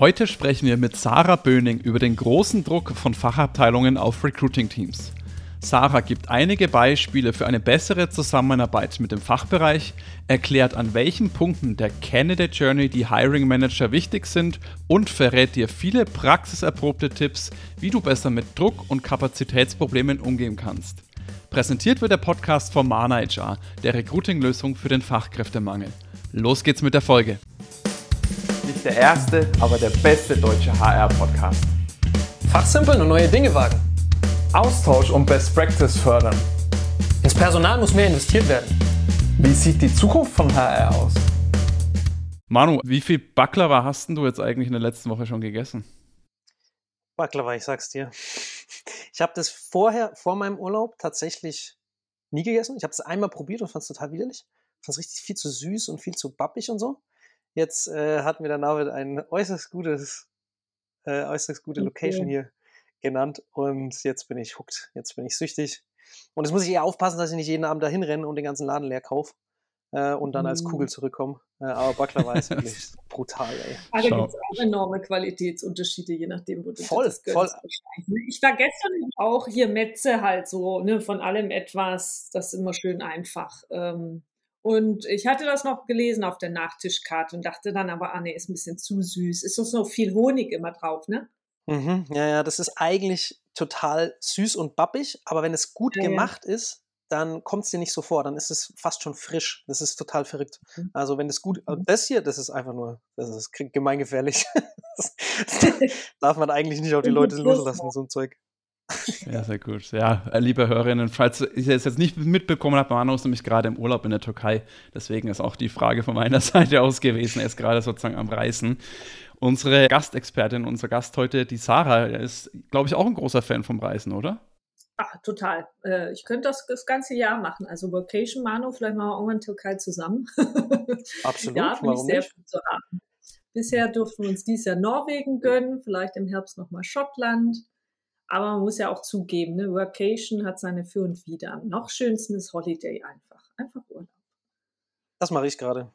Heute sprechen wir mit Sarah Böning über den großen Druck von Fachabteilungen auf Recruiting-Teams. Sarah gibt einige Beispiele für eine bessere Zusammenarbeit mit dem Fachbereich, erklärt an welchen Punkten der Candidate Journey die Hiring Manager wichtig sind und verrät dir viele praxiserprobte Tipps, wie du besser mit Druck und Kapazitätsproblemen umgehen kannst. Präsentiert wird der Podcast von Mana HR, der Recruiting-Lösung für den Fachkräftemangel. Los geht's mit der Folge. Nicht der erste, aber der beste deutsche HR-Podcast. Fachsimpeln und neue Dinge wagen. Austausch und Best Practice fördern. Ins Personal muss mehr investiert werden. Wie sieht die Zukunft von HR aus? Manu, wie viel Baklava hast du jetzt eigentlich in der letzten Woche schon gegessen? Baklava, ich sag's dir. Ich habe das vorher, vor meinem Urlaub, tatsächlich nie gegessen. Ich habe es einmal probiert und fand es total widerlich. Ich fand es richtig viel zu süß und viel zu bappig und so. Jetzt äh, hat mir der David ein äußerst gutes, äh, äußerst gute Location okay. hier genannt und jetzt bin ich hooked. Jetzt bin ich süchtig. Und jetzt muss ich eher aufpassen, dass ich nicht jeden Abend dahin renne und den ganzen Laden leer kaufe äh, und dann als Kugel mhm. zurückkomme. Äh, aber Baklava ist wirklich brutal, ey. Also gibt es auch enorme Qualitätsunterschiede, je nachdem, wo du voll, das. Voll. Ne? Ich war gestern auch hier Metze halt so, ne, von allem etwas, das ist immer schön einfach. Ähm, und ich hatte das noch gelesen auf der Nachtischkarte und dachte dann aber, ah nee, ist ein bisschen zu süß. Ist doch so viel Honig immer drauf, ne? Mhm, ja, ja, das ist eigentlich total süß und bappig, aber wenn es gut ja, gemacht ja. ist, dann kommt es dir nicht so vor, dann ist es fast schon frisch. Das ist total verrückt. Mhm. Also wenn es gut, mhm. das hier, das ist einfach nur, das ist gemeingefährlich. das, darf man eigentlich nicht auf die Leute loslassen, so ein Zeug. Ja, sehr gut. Ja, äh, liebe Hörerinnen, falls ihr es jetzt nicht mitbekommen habt, Manu ist nämlich gerade im Urlaub in der Türkei. Deswegen ist auch die Frage von meiner Seite aus gewesen. Er ist gerade sozusagen am Reisen. Unsere Gastexpertin, unser Gast heute, die Sarah, ist, glaube ich, auch ein großer Fan vom Reisen, oder? Ach, total. Äh, ich könnte das das ganze Jahr machen. Also Vocation Manu, vielleicht machen wir irgendwann Türkei zusammen. Absolut. ja, bin ich sehr viel zu haben. Bisher durften wir uns dieses Jahr Norwegen gönnen, vielleicht im Herbst nochmal Schottland. Aber man muss ja auch zugeben, ne, Workation hat seine Für und Wider. Noch schönsten ist Holiday einfach. Einfach Urlaub. Das mache ich gerade.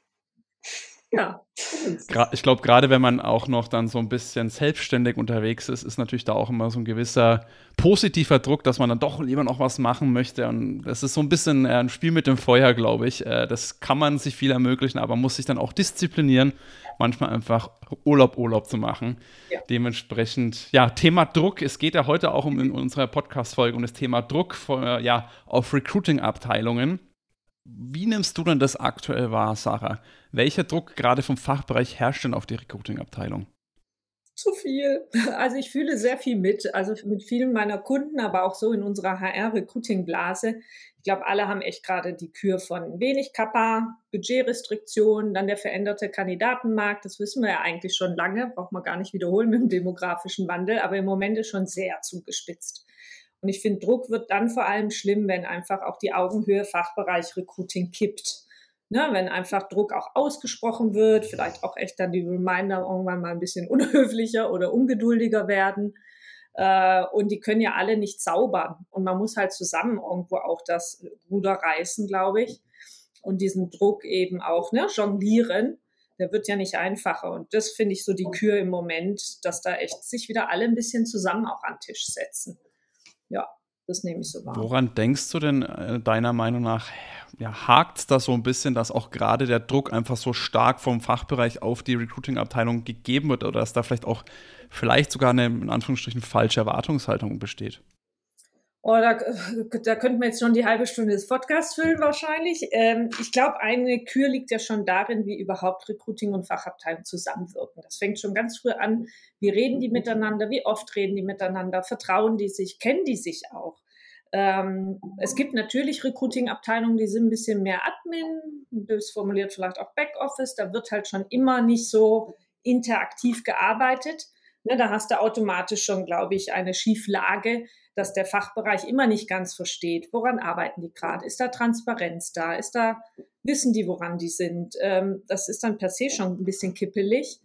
Ja. Ich glaube, gerade wenn man auch noch dann so ein bisschen selbstständig unterwegs ist, ist natürlich da auch immer so ein gewisser positiver Druck, dass man dann doch lieber noch was machen möchte. Und das ist so ein bisschen äh, ein Spiel mit dem Feuer, glaube ich. Äh, das kann man sich viel ermöglichen, aber man muss sich dann auch disziplinieren, manchmal einfach Urlaub, Urlaub zu machen. Ja. Dementsprechend, ja, Thema Druck. Es geht ja heute auch um in unserer Podcast-Folge um das Thema Druck von, äh, ja, auf Recruiting-Abteilungen. Wie nimmst du denn das aktuell wahr, Sarah? Welcher Druck gerade vom Fachbereich herrscht denn auf die Recruiting-Abteilung? Zu viel. Also ich fühle sehr viel mit, also mit vielen meiner Kunden, aber auch so in unserer HR-Recruiting-Blase. Ich glaube, alle haben echt gerade die Kür von wenig Kappa, Budgetrestriktionen, dann der veränderte Kandidatenmarkt. Das wissen wir ja eigentlich schon lange, braucht man gar nicht wiederholen mit dem demografischen Wandel, aber im Moment ist schon sehr zugespitzt. Und ich finde, Druck wird dann vor allem schlimm, wenn einfach auch die Augenhöhe Fachbereich Recruiting kippt. Ne, wenn einfach Druck auch ausgesprochen wird, vielleicht auch echt dann die Reminder irgendwann mal ein bisschen unhöflicher oder ungeduldiger werden. Äh, und die können ja alle nicht zaubern. Und man muss halt zusammen irgendwo auch das Ruder reißen, glaube ich. Und diesen Druck eben auch ne, jonglieren. Der wird ja nicht einfacher. Und das finde ich so die Kür im Moment, dass da echt sich wieder alle ein bisschen zusammen auch an den Tisch setzen ja, das nehme ich so wahr. Woran denkst du denn äh, deiner Meinung nach, ja, hakt es da so ein bisschen, dass auch gerade der Druck einfach so stark vom Fachbereich auf die Recruiting-Abteilung gegeben wird oder dass da vielleicht auch vielleicht sogar eine in Anführungsstrichen falsche Erwartungshaltung besteht? Oh, da, da könnten wir jetzt schon die halbe Stunde des Podcasts füllen wahrscheinlich. Ähm, ich glaube, eine Kür liegt ja schon darin, wie überhaupt Recruiting und Fachabteilung zusammenwirken. Das fängt schon ganz früh an. Wie reden die miteinander? Wie oft reden die miteinander? Vertrauen die sich? Kennen die sich auch? Ähm, es gibt natürlich Recruiting-Abteilungen, die sind ein bisschen mehr Admin, das formuliert vielleicht auch Backoffice. Da wird halt schon immer nicht so interaktiv gearbeitet. Ne, da hast du automatisch schon, glaube ich, eine Schieflage, dass der Fachbereich immer nicht ganz versteht, woran arbeiten die gerade, ist da Transparenz da, ist da, wissen die, woran die sind. Ähm, das ist dann per se schon ein bisschen kippelig.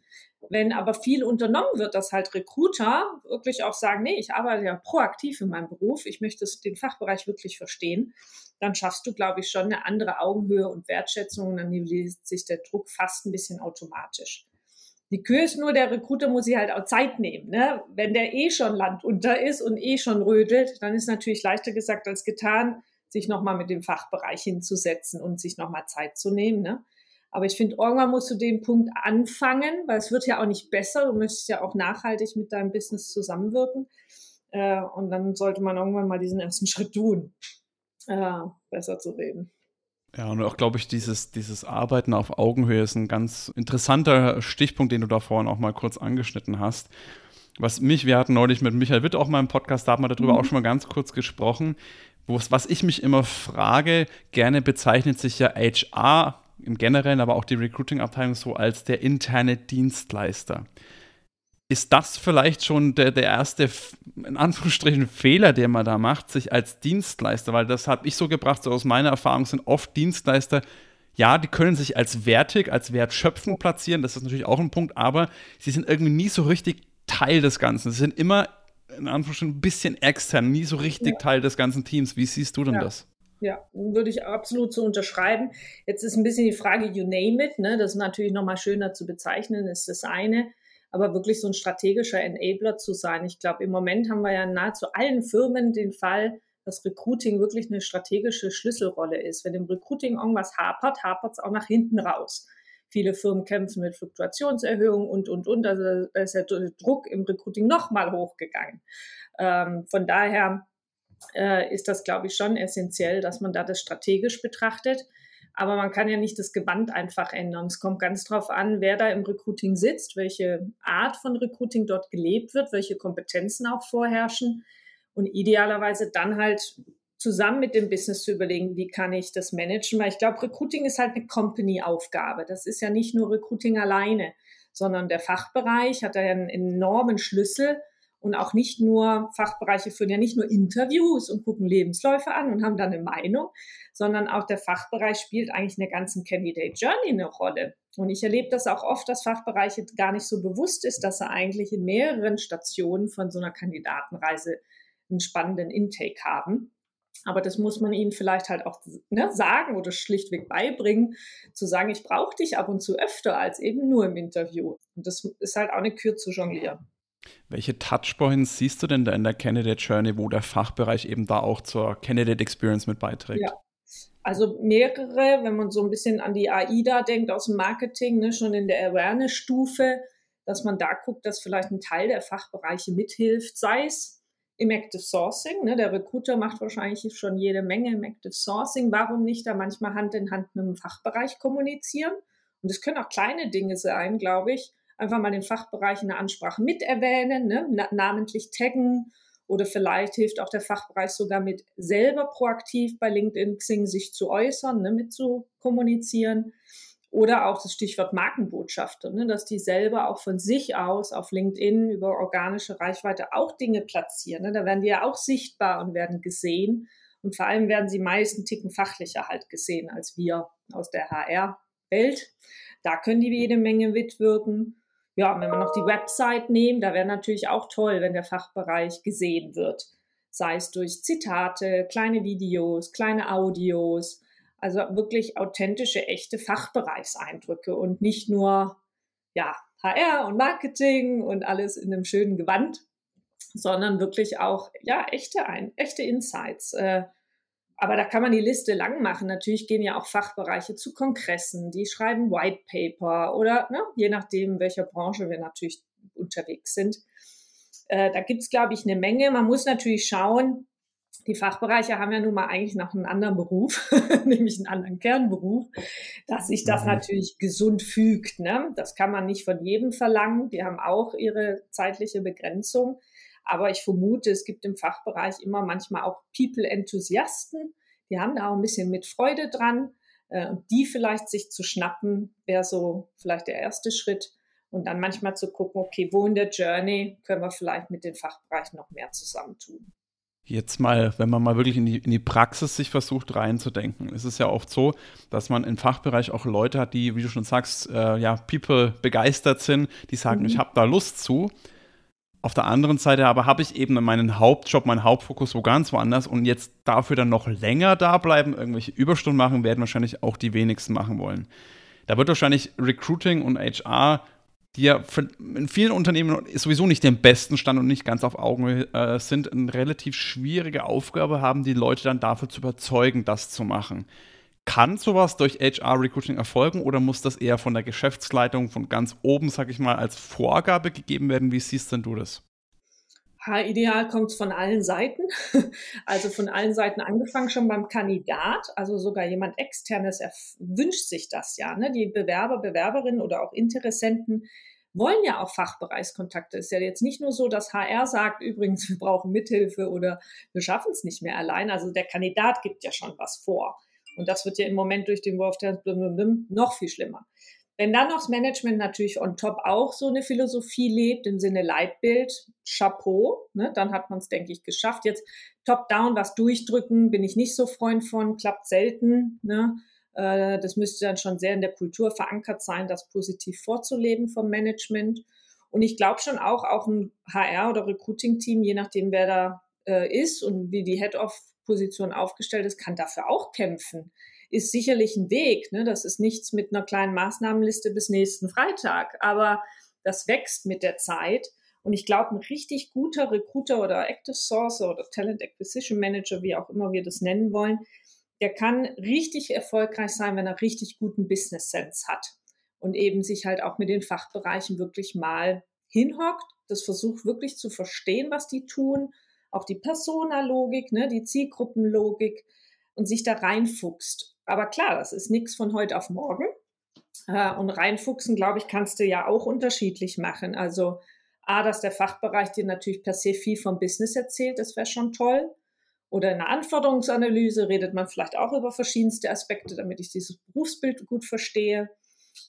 Wenn aber viel unternommen wird, dass halt Recruiter wirklich auch sagen, nee, ich arbeite ja proaktiv in meinem Beruf, ich möchte den Fachbereich wirklich verstehen, dann schaffst du, glaube ich, schon eine andere Augenhöhe und Wertschätzung und dann nivelliert sich der Druck fast ein bisschen automatisch. Die Kür ist nur, der Recruiter muss sich halt auch Zeit nehmen. Ne? Wenn der eh schon landunter ist und eh schon rödelt, dann ist natürlich leichter gesagt als getan, sich nochmal mit dem Fachbereich hinzusetzen und sich nochmal Zeit zu nehmen. Ne? Aber ich finde, irgendwann musst du den Punkt anfangen, weil es wird ja auch nicht besser. Du möchtest ja auch nachhaltig mit deinem Business zusammenwirken. Äh, und dann sollte man irgendwann mal diesen ersten Schritt tun, äh, besser zu reden. Ja, und auch, glaube ich, dieses, dieses Arbeiten auf Augenhöhe ist ein ganz interessanter Stichpunkt, den du da vorhin auch mal kurz angeschnitten hast. Was mich, wir hatten neulich mit Michael Witt auch mal im Podcast, da haben wir darüber mhm. auch schon mal ganz kurz gesprochen. Was ich mich immer frage, gerne bezeichnet sich ja HR im Generellen, aber auch die Recruiting-Abteilung so als der interne Dienstleister ist das vielleicht schon der, der erste, in Anführungsstrichen, Fehler, den man da macht, sich als Dienstleister, weil das habe ich so gebracht, so aus meiner Erfahrung sind oft Dienstleister, ja, die können sich als wertig, als wertschöpfend platzieren, das ist natürlich auch ein Punkt, aber sie sind irgendwie nie so richtig Teil des Ganzen. Sie sind immer, in Anführungsstrichen, ein bisschen extern, nie so richtig ja. Teil des ganzen Teams. Wie siehst du denn ja. das? Ja, würde ich absolut so unterschreiben. Jetzt ist ein bisschen die Frage, you name it, ne? das ist natürlich nochmal schöner zu bezeichnen, ist das eine aber wirklich so ein strategischer Enabler zu sein. Ich glaube, im Moment haben wir ja nahezu allen Firmen den Fall, dass Recruiting wirklich eine strategische Schlüsselrolle ist. Wenn im Recruiting irgendwas hapert, hapert es auch nach hinten raus. Viele Firmen kämpfen mit Fluktuationserhöhungen und, und, und. Also da ist der Druck im Recruiting nochmal hochgegangen. Ähm, von daher äh, ist das, glaube ich, schon essentiell, dass man da das strategisch betrachtet. Aber man kann ja nicht das Gewand einfach ändern. Es kommt ganz drauf an, wer da im Recruiting sitzt, welche Art von Recruiting dort gelebt wird, welche Kompetenzen auch vorherrschen und idealerweise dann halt zusammen mit dem Business zu überlegen, wie kann ich das managen, weil ich glaube, Recruiting ist halt eine Company-Aufgabe. Das ist ja nicht nur Recruiting alleine, sondern der Fachbereich hat da ja einen enormen Schlüssel und auch nicht nur Fachbereiche führen ja nicht nur Interviews und gucken Lebensläufe an und haben dann eine Meinung, sondern auch der Fachbereich spielt eigentlich in der ganzen Candidate Journey eine Rolle. Und ich erlebe das auch oft, dass Fachbereiche gar nicht so bewusst ist, dass sie eigentlich in mehreren Stationen von so einer Kandidatenreise einen spannenden Intake haben. Aber das muss man ihnen vielleicht halt auch ne, sagen oder schlichtweg beibringen, zu sagen, ich brauche dich ab und zu öfter als eben nur im Interview. Und das ist halt auch eine Kür zu jonglieren. Welche Touchpoints siehst du denn da in der Candidate Journey, wo der Fachbereich eben da auch zur Candidate Experience mit beiträgt? Ja. Also mehrere, wenn man so ein bisschen an die AI da denkt aus dem Marketing, ne, schon in der Awareness-Stufe, dass man da guckt, dass vielleicht ein Teil der Fachbereiche mithilft, sei es im Active Sourcing. Ne, der Recruiter macht wahrscheinlich schon jede Menge im Active Sourcing. Warum nicht da manchmal Hand in Hand mit dem Fachbereich kommunizieren? Und es können auch kleine Dinge sein, glaube ich, einfach mal den Fachbereich in der Ansprache mit erwähnen, ne? namentlich taggen oder vielleicht hilft auch der Fachbereich sogar mit selber proaktiv bei LinkedIn Xing sich zu äußern, ne? mit zu kommunizieren. Oder auch das Stichwort Markenbotschafter, ne? dass die selber auch von sich aus auf LinkedIn über organische Reichweite auch Dinge platzieren. Ne? Da werden die ja auch sichtbar und werden gesehen. Und vor allem werden sie meist einen Ticken fachlicher halt gesehen als wir aus der HR-Welt. Da können die jede Menge mitwirken ja, wenn wir noch die Website nehmen, da wäre natürlich auch toll, wenn der Fachbereich gesehen wird. Sei es durch Zitate, kleine Videos, kleine Audios, also wirklich authentische, echte Fachbereichseindrücke und nicht nur, ja, HR und Marketing und alles in einem schönen Gewand, sondern wirklich auch, ja, echte, ein, echte Insights. Äh, aber da kann man die Liste lang machen. Natürlich gehen ja auch Fachbereiche zu Kongressen, die schreiben White Paper oder ne, je nachdem, welcher Branche wir natürlich unterwegs sind. Äh, da gibt's glaube ich, eine Menge. Man muss natürlich schauen, die Fachbereiche haben ja nun mal eigentlich noch einen anderen Beruf, nämlich einen anderen Kernberuf, dass sich das mhm. natürlich gesund fügt. Ne? Das kann man nicht von jedem verlangen. Die haben auch ihre zeitliche Begrenzung. Aber ich vermute, es gibt im Fachbereich immer manchmal auch People-Enthusiasten. Die haben da auch ein bisschen mit Freude dran. Äh, und die vielleicht sich zu schnappen, wäre so vielleicht der erste Schritt. Und dann manchmal zu gucken, okay, wo in der Journey können wir vielleicht mit den Fachbereichen noch mehr zusammentun. Jetzt mal, wenn man mal wirklich in die, in die Praxis sich versucht reinzudenken, ist es ja oft so, dass man im Fachbereich auch Leute hat, die, wie du schon sagst, äh, ja, People begeistert sind, die sagen, mhm. ich habe da Lust zu. Auf der anderen Seite aber habe ich eben meinen Hauptjob, meinen Hauptfokus wo ganz woanders und jetzt dafür dann noch länger da bleiben, irgendwelche Überstunden machen, werden wahrscheinlich auch die wenigsten machen wollen. Da wird wahrscheinlich Recruiting und HR die ja in vielen Unternehmen sowieso nicht den besten Stand und nicht ganz auf Augenhöhe äh, sind, eine relativ schwierige Aufgabe haben, die Leute dann dafür zu überzeugen, das zu machen. Kann sowas durch HR-Recruiting erfolgen oder muss das eher von der Geschäftsleitung von ganz oben, sag ich mal, als Vorgabe gegeben werden? Wie siehst denn du das? Ideal kommt von allen Seiten, also von allen Seiten angefangen schon beim Kandidat, also sogar jemand externes er wünscht sich das ja. Ne? Die Bewerber, Bewerberinnen oder auch Interessenten wollen ja auch Fachbereichskontakte. Es ist ja jetzt nicht nur so, dass HR sagt, übrigens, wir brauchen Mithilfe oder wir schaffen es nicht mehr allein. Also der Kandidat gibt ja schon was vor. Und das wird ja im Moment durch den Wurf der noch viel schlimmer. Wenn dann noch das Management natürlich on top auch so eine Philosophie lebt, im Sinne Leitbild, Chapeau, ne, dann hat man es, denke ich, geschafft. Jetzt top-down was durchdrücken, bin ich nicht so Freund von, klappt selten. Ne? Äh, das müsste dann schon sehr in der Kultur verankert sein, das positiv vorzuleben vom Management. Und ich glaube schon auch, auch ein HR- oder Recruiting-Team, je nachdem, wer da äh, ist und wie die Head-of-Position aufgestellt ist, kann dafür auch kämpfen ist sicherlich ein Weg. Ne? Das ist nichts mit einer kleinen Maßnahmenliste bis nächsten Freitag, aber das wächst mit der Zeit. Und ich glaube, ein richtig guter Recruiter oder Active Source oder Talent Acquisition Manager, wie auch immer wir das nennen wollen, der kann richtig erfolgreich sein, wenn er richtig guten Business Sense hat und eben sich halt auch mit den Fachbereichen wirklich mal hinhockt, das versucht wirklich zu verstehen, was die tun, auch die Persona-Logik, ne, die Zielgruppenlogik und sich da reinfuchst. Aber klar, das ist nichts von heute auf morgen. Äh, und reinfuchsen, glaube ich, kannst du ja auch unterschiedlich machen. Also A, dass der Fachbereich dir natürlich per se viel vom Business erzählt, das wäre schon toll. Oder in einer Anforderungsanalyse redet man vielleicht auch über verschiedenste Aspekte, damit ich dieses Berufsbild gut verstehe.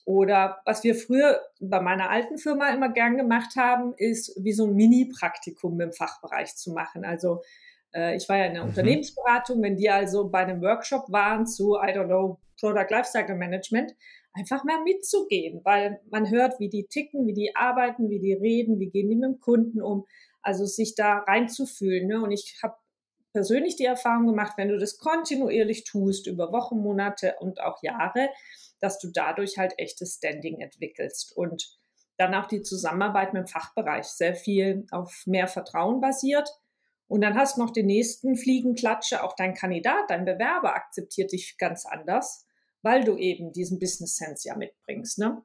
Oder was wir früher bei meiner alten Firma immer gern gemacht haben, ist wie so ein Mini-Praktikum im Fachbereich zu machen. Also äh, ich war ja in der mhm. Unternehmensberatung, wenn die also bei einem Workshop waren zu, I don't know, Product Lifecycle Management, einfach mal mitzugehen, weil man hört, wie die ticken, wie die arbeiten, wie die reden, wie gehen die mit dem Kunden um, also sich da reinzufühlen. Ne? Und ich habe persönlich die Erfahrung gemacht, wenn du das kontinuierlich tust, über Wochen, Monate und auch Jahre, dass du dadurch halt echtes Standing entwickelst und dann auch die Zusammenarbeit mit dem Fachbereich sehr viel auf mehr Vertrauen basiert und dann hast du noch den nächsten Fliegenklatsche, auch dein Kandidat, dein Bewerber akzeptiert dich ganz anders, weil du eben diesen Business Sense ja mitbringst. Ne?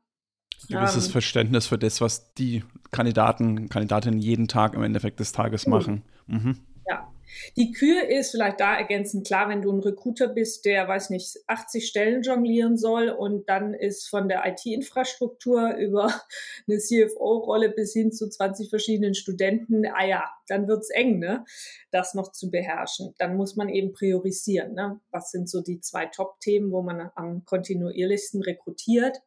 Ein gewisses ähm, Verständnis für das, was die Kandidaten, Kandidatinnen jeden Tag im Endeffekt des Tages machen. Mhm. Ja, die Kür ist vielleicht da ergänzend klar, wenn du ein Recruiter bist, der, weiß nicht, 80 Stellen jonglieren soll und dann ist von der IT-Infrastruktur über eine CFO-Rolle bis hin zu 20 verschiedenen Studenten, ah ja, dann wird's eng, ne, das noch zu beherrschen. Dann muss man eben priorisieren, ne? Was sind so die zwei Top-Themen, wo man am kontinuierlichsten rekrutiert?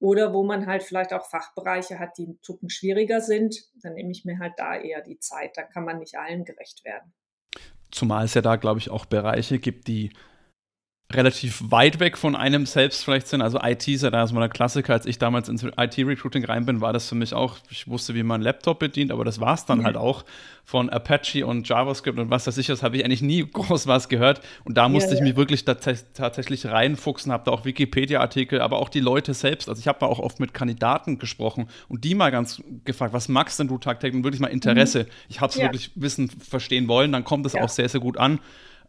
Oder wo man halt vielleicht auch Fachbereiche hat, die ein Tucken schwieriger sind, dann nehme ich mir halt da eher die Zeit. Dann kann man nicht allen gerecht werden. Zumal es ja da, glaube ich, auch Bereiche gibt, die relativ weit weg von einem selbst vielleicht sind. Also IT ist ja da so ein Klassiker. Als ich damals ins IT-Recruiting rein bin, war das für mich auch, ich wusste, wie man einen Laptop bedient, aber das war es dann mhm. halt auch von Apache und JavaScript und was das ist, das habe ich eigentlich nie groß was gehört. Und da musste ja, ich ja. mich wirklich tatsächlich reinfuchsen, habe da auch Wikipedia-Artikel, aber auch die Leute selbst. Also ich habe da auch oft mit Kandidaten gesprochen und die mal ganz gefragt, was magst denn du tagtäglich? Und wirklich mal Interesse. Mhm. Ich habe es ja. wirklich wissen, verstehen wollen, dann kommt es auch sehr, sehr gut an.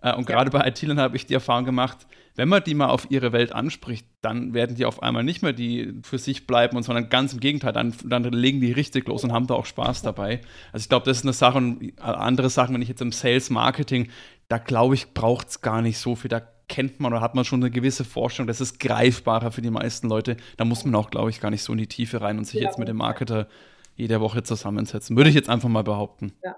Äh, und gerade bei IT-Lern habe ich die Erfahrung gemacht, wenn man die mal auf ihre Welt anspricht, dann werden die auf einmal nicht mehr die für sich bleiben, sondern ganz im Gegenteil, dann, dann legen die richtig los und haben da auch Spaß dabei. Also ich glaube, das ist eine Sache und äh, andere Sachen, wenn ich jetzt im Sales Marketing, da glaube ich, braucht es gar nicht so viel. Da kennt man oder hat man schon eine gewisse Vorstellung, das ist greifbarer für die meisten Leute. Da muss man auch, glaube ich, gar nicht so in die Tiefe rein und sich ja, jetzt mit dem Marketer jede Woche zusammensetzen. Würde ich jetzt einfach mal behaupten. Ja.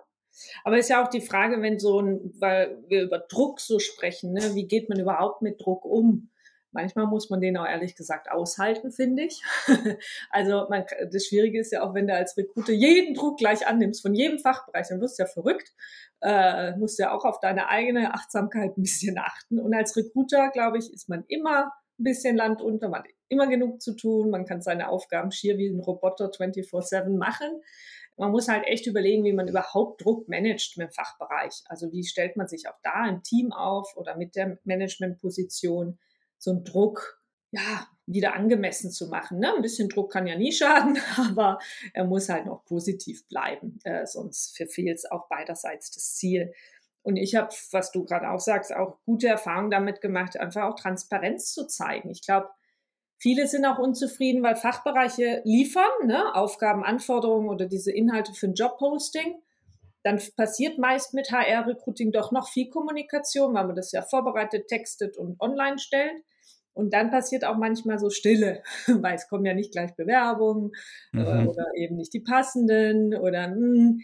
Aber ist ja auch die Frage, wenn so ein, weil wir über Druck so sprechen, ne, wie geht man überhaupt mit Druck um? Manchmal muss man den auch ehrlich gesagt aushalten, finde ich. also man, das Schwierige ist ja auch, wenn du als Recruiter jeden Druck gleich annimmst, von jedem Fachbereich, dann wirst du ja verrückt, äh, musst ja auch auf deine eigene Achtsamkeit ein bisschen achten. Und als Recruiter, glaube ich, ist man immer ein bisschen Land unter, man hat immer genug zu tun, man kann seine Aufgaben schier wie ein Roboter 24-7 machen man muss halt echt überlegen, wie man überhaupt Druck managt mit dem Fachbereich. Also wie stellt man sich auch da im Team auf oder mit der Managementposition so einen Druck, ja, wieder angemessen zu machen. Ne? Ein bisschen Druck kann ja nie schaden, aber er muss halt noch positiv bleiben, äh, sonst verfehlt es auch beiderseits das Ziel. Und ich habe, was du gerade auch sagst, auch gute Erfahrungen damit gemacht, einfach auch Transparenz zu zeigen. Ich glaube, viele sind auch unzufrieden, weil Fachbereiche liefern, ne? Aufgaben, Anforderungen oder diese Inhalte für ein Jobposting. Dann passiert meist mit HR-Recruiting doch noch viel Kommunikation, weil man das ja vorbereitet, textet und online stellt. Und dann passiert auch manchmal so Stille, weil es kommen ja nicht gleich Bewerbungen mhm. oder eben nicht die passenden oder mh.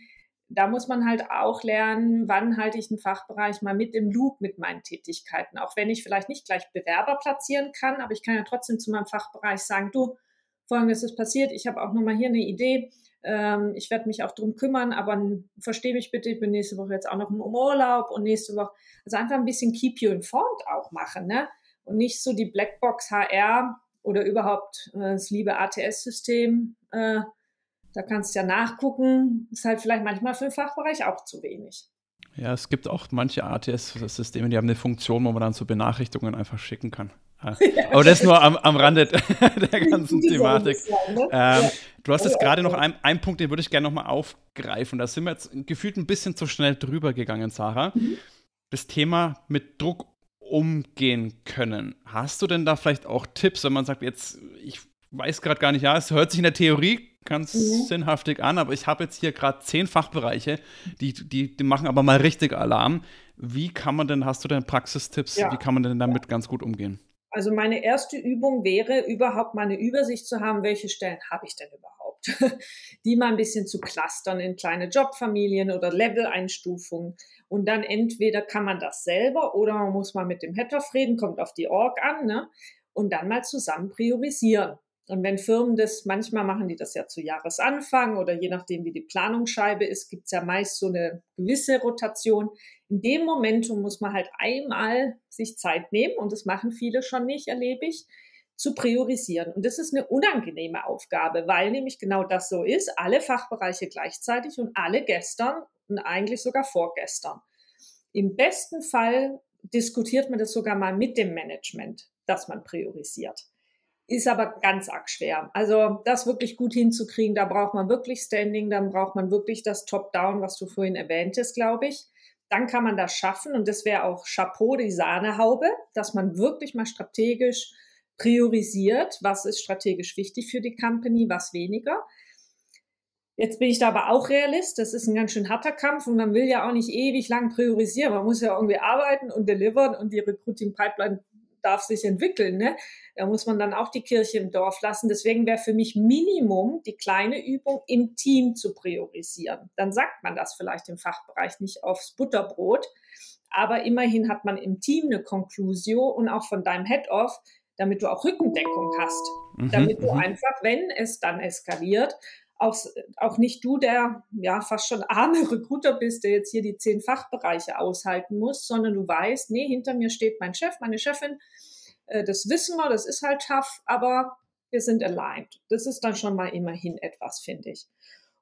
Da muss man halt auch lernen, wann halte ich einen Fachbereich mal mit im Loop mit meinen Tätigkeiten. Auch wenn ich vielleicht nicht gleich Bewerber platzieren kann, aber ich kann ja trotzdem zu meinem Fachbereich sagen, du, folgendes ist passiert, ich habe auch nochmal hier eine Idee, ähm, ich werde mich auch drum kümmern, aber verstehe mich bitte, ich bin nächste Woche jetzt auch noch im Urlaub und nächste Woche, also einfach ein bisschen keep you informed auch machen, ne? und nicht so die Blackbox HR oder überhaupt äh, das liebe ATS-System. Äh, da kannst du ja nachgucken. Ist halt vielleicht manchmal für den Fachbereich auch zu wenig. Ja, es gibt auch manche ATS-Systeme, die haben eine Funktion, wo man dann so Benachrichtigungen einfach schicken kann. Aber das nur am, am Rande der ganzen Thematik. Ne? Ähm, du hast jetzt gerade noch einen, einen Punkt, den würde ich gerne nochmal aufgreifen. Da sind wir jetzt gefühlt ein bisschen zu schnell drüber gegangen, Sarah. Mhm. Das Thema mit Druck umgehen können. Hast du denn da vielleicht auch Tipps, wenn man sagt, jetzt, ich weiß gerade gar nicht, ja, es hört sich in der Theorie ganz mhm. sinnhaftig an, aber ich habe jetzt hier gerade zehn Fachbereiche, die, die, die machen aber mal richtig Alarm. Wie kann man denn, hast du denn Praxistipps, ja. wie kann man denn damit ganz gut umgehen? Also meine erste Übung wäre, überhaupt mal eine Übersicht zu haben, welche Stellen habe ich denn überhaupt? Die mal ein bisschen zu clustern in kleine Jobfamilien oder Level-Einstufungen. Und dann entweder kann man das selber oder man muss mal mit dem Head-Off reden, kommt auf die Org an, ne? Und dann mal zusammen priorisieren. Und wenn Firmen das, manchmal machen die das ja zu Jahresanfang oder je nachdem, wie die Planungsscheibe ist, gibt es ja meist so eine gewisse Rotation. In dem Momentum muss man halt einmal sich Zeit nehmen, und das machen viele schon nicht, erlebe ich, zu priorisieren. Und das ist eine unangenehme Aufgabe, weil nämlich genau das so ist, alle Fachbereiche gleichzeitig und alle gestern und eigentlich sogar vorgestern. Im besten Fall diskutiert man das sogar mal mit dem Management, dass man priorisiert ist aber ganz arg schwer. Also das wirklich gut hinzukriegen, da braucht man wirklich Standing, dann braucht man wirklich das Top-Down, was du vorhin erwähntest, glaube ich. Dann kann man das schaffen und das wäre auch Chapeau, die Sahnehaube, dass man wirklich mal strategisch priorisiert, was ist strategisch wichtig für die Company, was weniger. Jetzt bin ich da aber auch Realist. Das ist ein ganz schön harter Kampf und man will ja auch nicht ewig lang priorisieren. Man muss ja irgendwie arbeiten und delivern und die Recruiting Pipeline darf sich entwickeln. Ne? Da muss man dann auch die Kirche im Dorf lassen. Deswegen wäre für mich Minimum die kleine Übung im Team zu priorisieren. Dann sagt man das vielleicht im Fachbereich nicht aufs Butterbrot. Aber immerhin hat man im Team eine Conclusio und auch von deinem Head-Off, damit du auch Rückendeckung hast. Mhm, damit du mhm. einfach, wenn es dann eskaliert, auch, auch nicht du, der ja fast schon arme Recruiter bist, der jetzt hier die zehn Fachbereiche aushalten muss, sondern du weißt, nee, hinter mir steht mein Chef, meine Chefin, äh, das wissen wir, das ist halt tough, aber wir sind aligned. Das ist dann schon mal immerhin etwas, finde ich.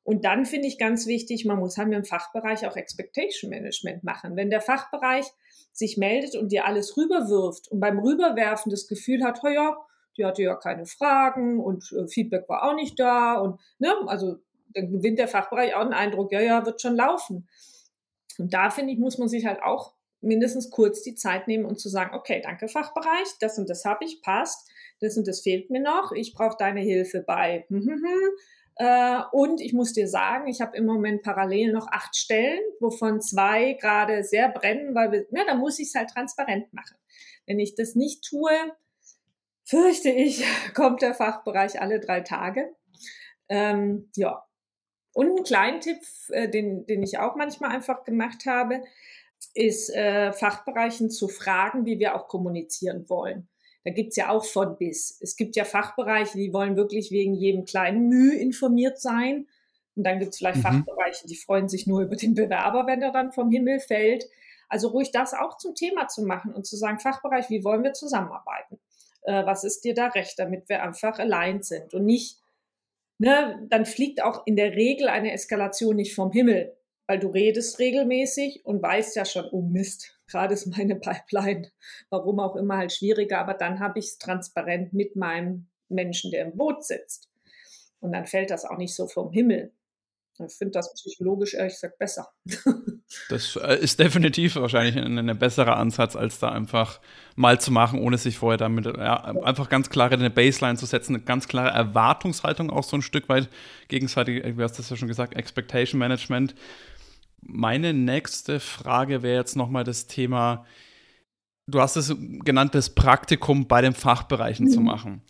Und dann finde ich ganz wichtig, man muss halt im Fachbereich auch Expectation Management machen. Wenn der Fachbereich sich meldet und dir alles rüberwirft und beim Rüberwerfen das Gefühl hat, oh ja, die hatte ja keine Fragen und äh, Feedback war auch nicht da und ne, also dann gewinnt der Fachbereich auch einen Eindruck, ja, ja, wird schon laufen. Und da finde ich, muss man sich halt auch mindestens kurz die Zeit nehmen und zu sagen, okay, danke Fachbereich, das und das habe ich, passt, das und das fehlt mir noch, ich brauche deine Hilfe bei hm, hm, hm. Äh, und ich muss dir sagen, ich habe im Moment parallel noch acht Stellen, wovon zwei gerade sehr brennen, weil wir, na, da muss ich es halt transparent machen. Wenn ich das nicht tue, fürchte ich, kommt der Fachbereich alle drei Tage. Ähm, ja. Und ein kleinen Tipp, äh, den, den ich auch manchmal einfach gemacht habe, ist äh, Fachbereichen zu fragen, wie wir auch kommunizieren wollen. Da gibt's ja auch von bis. Es gibt ja Fachbereiche, die wollen wirklich wegen jedem kleinen Mühe informiert sein. Und dann gibt's vielleicht mhm. Fachbereiche, die freuen sich nur über den Bewerber, wenn er dann vom Himmel fällt. Also ruhig das auch zum Thema zu machen und zu sagen, Fachbereich, wie wollen wir zusammenarbeiten? Äh, was ist dir da recht, damit wir einfach allein sind und nicht, ne, dann fliegt auch in der Regel eine Eskalation nicht vom Himmel weil du redest regelmäßig und weißt ja schon, oh Mist, gerade ist meine Pipeline, warum auch immer halt schwieriger, aber dann habe ich es transparent mit meinem Menschen, der im Boot sitzt. Und dann fällt das auch nicht so vom Himmel. Ich finde das psychologisch ehrlich gesagt besser. Das äh, ist definitiv wahrscheinlich ein, ein besserer Ansatz, als da einfach mal zu machen, ohne sich vorher damit ja, einfach ganz klare eine Baseline zu setzen, eine ganz klare Erwartungshaltung auch so ein Stück weit gegenseitig, du hast das ja schon gesagt, Expectation Management. Meine nächste Frage wäre jetzt nochmal das Thema, du hast es genannt, das Praktikum bei den Fachbereichen mhm. zu machen.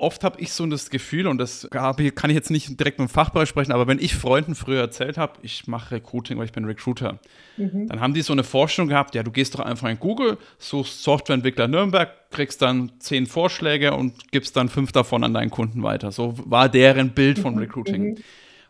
Oft habe ich so das Gefühl, und das kann ich jetzt nicht direkt mit dem Fachbereich sprechen, aber wenn ich Freunden früher erzählt habe, ich mache Recruiting, weil ich bin Recruiter, mhm. dann haben die so eine Vorstellung gehabt, ja, du gehst doch einfach in Google, suchst Softwareentwickler Nürnberg, kriegst dann zehn Vorschläge und gibst dann fünf davon an deinen Kunden weiter. So war deren Bild von mhm. Recruiting. Mhm.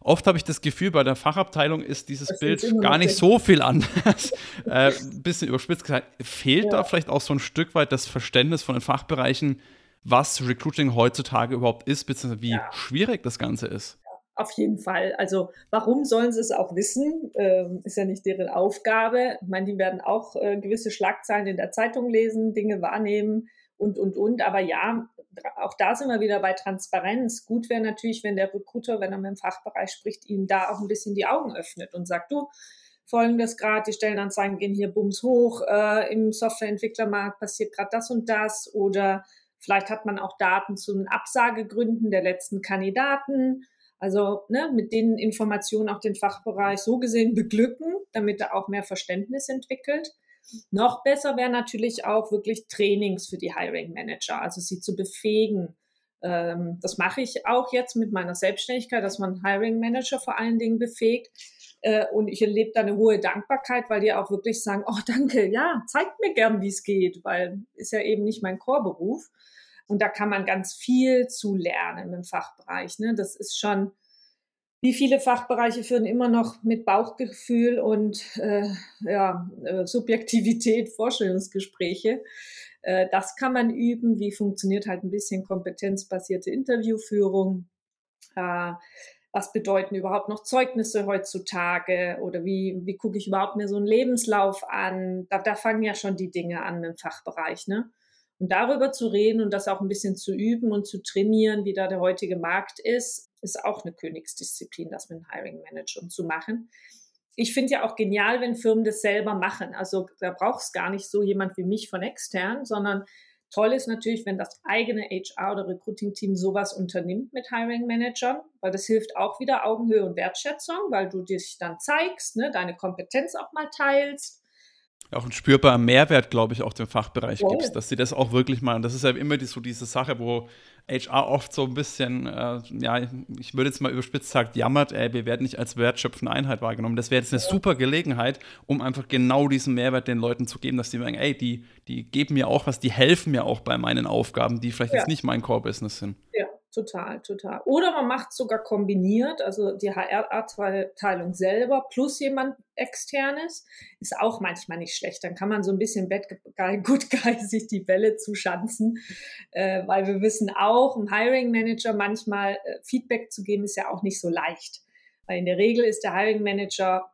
Oft habe ich das Gefühl, bei der Fachabteilung ist dieses das Bild gar nicht so viel anders. Ein äh, bisschen überspitzt gesagt, fehlt ja. da vielleicht auch so ein Stück weit das Verständnis von den Fachbereichen, was Recruiting heutzutage überhaupt ist, beziehungsweise wie ja. schwierig das Ganze ist. Auf jeden Fall. Also warum sollen sie es auch wissen? Ähm, ist ja nicht deren Aufgabe. Ich meine, die werden auch äh, gewisse Schlagzeilen in der Zeitung lesen, Dinge wahrnehmen und, und, und. Aber ja, auch da sind wir wieder bei Transparenz. Gut wäre natürlich, wenn der Recruiter, wenn er mit dem Fachbereich spricht, ihm da auch ein bisschen die Augen öffnet und sagt, du, folgendes gerade, die Stellenanzeigen gehen hier bums hoch, äh, im Softwareentwicklermarkt passiert gerade das und das oder Vielleicht hat man auch Daten zu den Absagegründen der letzten Kandidaten. Also ne, mit den Informationen auch den Fachbereich so gesehen beglücken, damit er auch mehr Verständnis entwickelt. Noch besser wäre natürlich auch wirklich Trainings für die Hiring Manager, also sie zu befähigen. Ähm, das mache ich auch jetzt mit meiner Selbstständigkeit, dass man Hiring Manager vor allen Dingen befähigt. Äh, und ich erlebe da eine hohe Dankbarkeit, weil die auch wirklich sagen, oh danke, ja, zeigt mir gern, wie es geht, weil ist ja eben nicht mein Chorberuf. Und da kann man ganz viel zu lernen im Fachbereich. Ne? Das ist schon, wie viele Fachbereiche führen immer noch mit Bauchgefühl und äh, ja, äh, Subjektivität Vorstellungsgespräche. Äh, das kann man üben. Wie funktioniert halt ein bisschen kompetenzbasierte Interviewführung? Äh, was bedeuten überhaupt noch Zeugnisse heutzutage oder wie, wie gucke ich überhaupt mir so einen Lebenslauf an? Da, da fangen ja schon die Dinge an im Fachbereich. Ne? Und darüber zu reden und das auch ein bisschen zu üben und zu trainieren, wie da der heutige Markt ist, ist auch eine Königsdisziplin, das mit Hiring Managern zu machen. Ich finde ja auch genial, wenn Firmen das selber machen. Also da braucht es gar nicht so jemand wie mich von extern, sondern Toll ist natürlich, wenn das eigene HR- oder Recruiting-Team sowas unternimmt mit Hiring-Managern, weil das hilft auch wieder Augenhöhe und Wertschätzung, weil du dich dann zeigst, ne, deine Kompetenz auch mal teilst auch ein spürbarer Mehrwert, glaube ich, auch dem Fachbereich oh. gibst, dass sie das auch wirklich machen. Das ist ja immer die, so diese Sache, wo HR oft so ein bisschen, äh, ja, ich würde jetzt mal überspitzt sagen, jammert, ey, wir werden nicht als wertschöpfende Einheit wahrgenommen. Das wäre jetzt eine super Gelegenheit, um einfach genau diesen Mehrwert den Leuten zu geben, dass die sagen, ey, die, die geben mir auch was, die helfen mir auch bei meinen Aufgaben, die vielleicht ja. jetzt nicht mein Core-Business sind. Ja, total, total. Oder man macht sogar kombiniert, also die HR-Abteilung selber plus jemand externes, ist auch manchmal nicht schlecht. Dann kann man so ein bisschen Bad Guy, Good Guy sich die Bälle zuschanzen, äh, weil wir wissen auch, einem Hiring Manager manchmal äh, Feedback zu geben, ist ja auch nicht so leicht. Weil in der Regel ist der Hiring Manager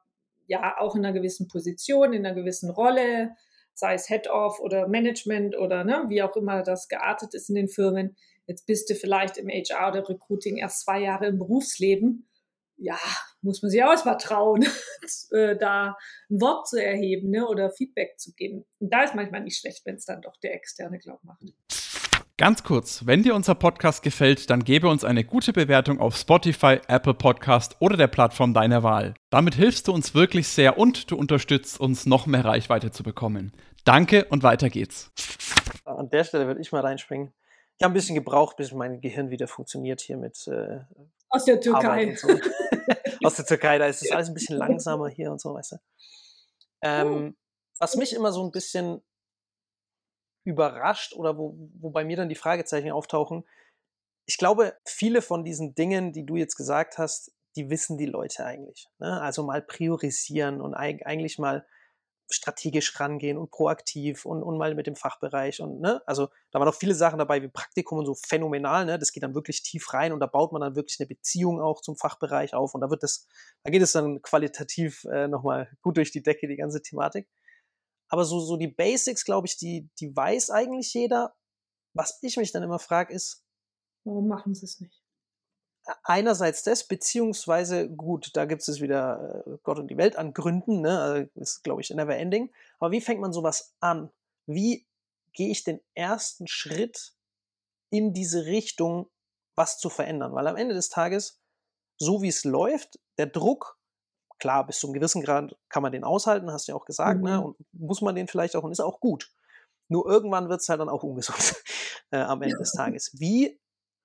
ja auch in einer gewissen Position, in einer gewissen Rolle, sei es Head-Off oder Management oder ne, wie auch immer das geartet ist in den Firmen Jetzt bist du vielleicht im HR oder Recruiting erst zwei Jahre im Berufsleben. Ja, muss man sich auch mal trauen, äh, da ein Wort zu erheben ne, oder Feedback zu geben. Und da ist manchmal nicht schlecht, wenn es dann doch der externe Glaub macht. Ganz kurz, wenn dir unser Podcast gefällt, dann gebe uns eine gute Bewertung auf Spotify, Apple Podcast oder der Plattform deiner Wahl. Damit hilfst du uns wirklich sehr und du unterstützt uns, noch mehr Reichweite zu bekommen. Danke und weiter geht's. An der Stelle würde ich mal reinspringen. Ich habe ein bisschen gebraucht, bis mein Gehirn wieder funktioniert hier mit. Äh, Aus der Türkei. So. Aus der Türkei, da ist es alles ein bisschen langsamer hier und so, weißt du. Ähm, was mich immer so ein bisschen überrascht oder wo, wo bei mir dann die Fragezeichen auftauchen, ich glaube, viele von diesen Dingen, die du jetzt gesagt hast, die wissen die Leute eigentlich. Ne? Also mal priorisieren und eigentlich mal strategisch rangehen und proaktiv und, und mal mit dem Fachbereich und ne, also da waren auch viele Sachen dabei wie Praktikum und so phänomenal, ne, das geht dann wirklich tief rein und da baut man dann wirklich eine Beziehung auch zum Fachbereich auf und da wird das, da geht es dann qualitativ äh, nochmal gut durch die Decke, die ganze Thematik. Aber so, so die Basics, glaube ich, die, die weiß eigentlich jeder. Was ich mich dann immer frage, ist, warum machen sie es nicht? Einerseits das, beziehungsweise, gut, da gibt es wieder äh, Gott und die Welt an Gründen, ne? Also, ist, glaube ich, never ending. Aber wie fängt man sowas an? Wie gehe ich den ersten Schritt in diese Richtung, was zu verändern? Weil am Ende des Tages, so wie es läuft, der Druck klar, bis zu einem gewissen Grad kann man den aushalten, hast du ja auch gesagt, ne? mhm. ne? Und muss man den vielleicht auch und ist auch gut. Nur irgendwann wird es halt dann auch ungesund äh, am Ende ja. des Tages. Wie,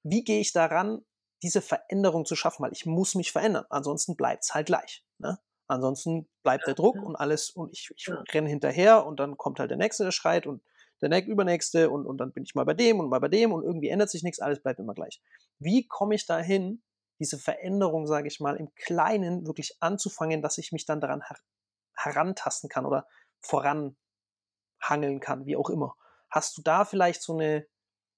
wie gehe ich daran, diese Veränderung zu schaffen? Weil ich muss mich verändern. Ansonsten bleibt es halt gleich. Ne? Ansonsten bleibt der Druck und alles und ich, ich renne hinterher und dann kommt halt der Nächste, der schreit und der Nächste, übernächste und, und dann bin ich mal bei dem und mal bei dem und irgendwie ändert sich nichts, alles bleibt immer gleich. Wie komme ich dahin, diese Veränderung, sage ich mal, im Kleinen wirklich anzufangen, dass ich mich dann daran her herantasten kann oder voranhangeln kann, wie auch immer. Hast du da vielleicht so eine,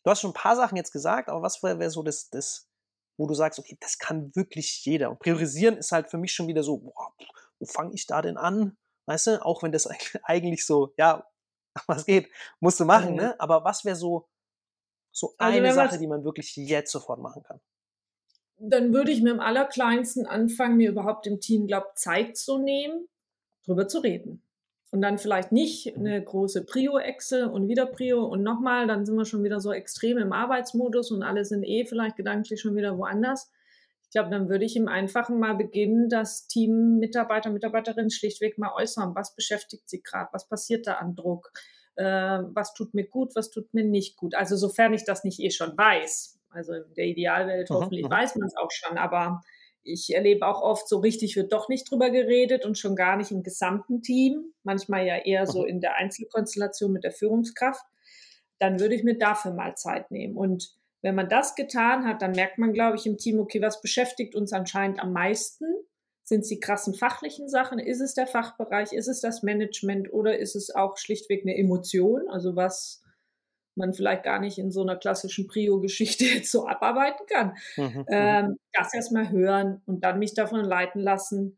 du hast schon ein paar Sachen jetzt gesagt, aber was wäre wär so das, das, wo du sagst, okay, das kann wirklich jeder. Und priorisieren ist halt für mich schon wieder so, boah, wo fange ich da denn an? Weißt du, auch wenn das eigentlich so, ja, was geht, musst du machen, mhm. ne? Aber was wäre so, so also eine Sache, die man wirklich jetzt sofort machen kann? dann würde ich mit dem Allerkleinsten anfangen, mir überhaupt im Team, glaube Zeit zu nehmen, drüber zu reden. Und dann vielleicht nicht mhm. eine große Prio-Excel und wieder Prio und nochmal, dann sind wir schon wieder so extrem im Arbeitsmodus und alle sind eh vielleicht gedanklich schon wieder woanders. Ich glaube, dann würde ich im Einfachen mal beginnen, dass Teammitarbeiter, Mitarbeiterinnen schlichtweg mal äußern, was beschäftigt sie gerade, was passiert da an Druck, äh, was tut mir gut, was tut mir nicht gut. Also sofern ich das nicht eh schon weiß. Also in der Idealwelt mhm, hoffentlich mhm. weiß man es auch schon, aber ich erlebe auch oft, so richtig wird doch nicht drüber geredet und schon gar nicht im gesamten Team, manchmal ja eher so in der Einzelkonstellation mit der Führungskraft. Dann würde ich mir dafür mal Zeit nehmen. Und wenn man das getan hat, dann merkt man, glaube ich, im Team, okay, was beschäftigt uns anscheinend am meisten? Sind es die krassen fachlichen Sachen? Ist es der Fachbereich? Ist es das Management? Oder ist es auch schlichtweg eine Emotion? Also was man vielleicht gar nicht in so einer klassischen Prio-Geschichte jetzt so abarbeiten kann. Mhm, mhm. ähm, das erstmal hören und dann mich davon leiten lassen.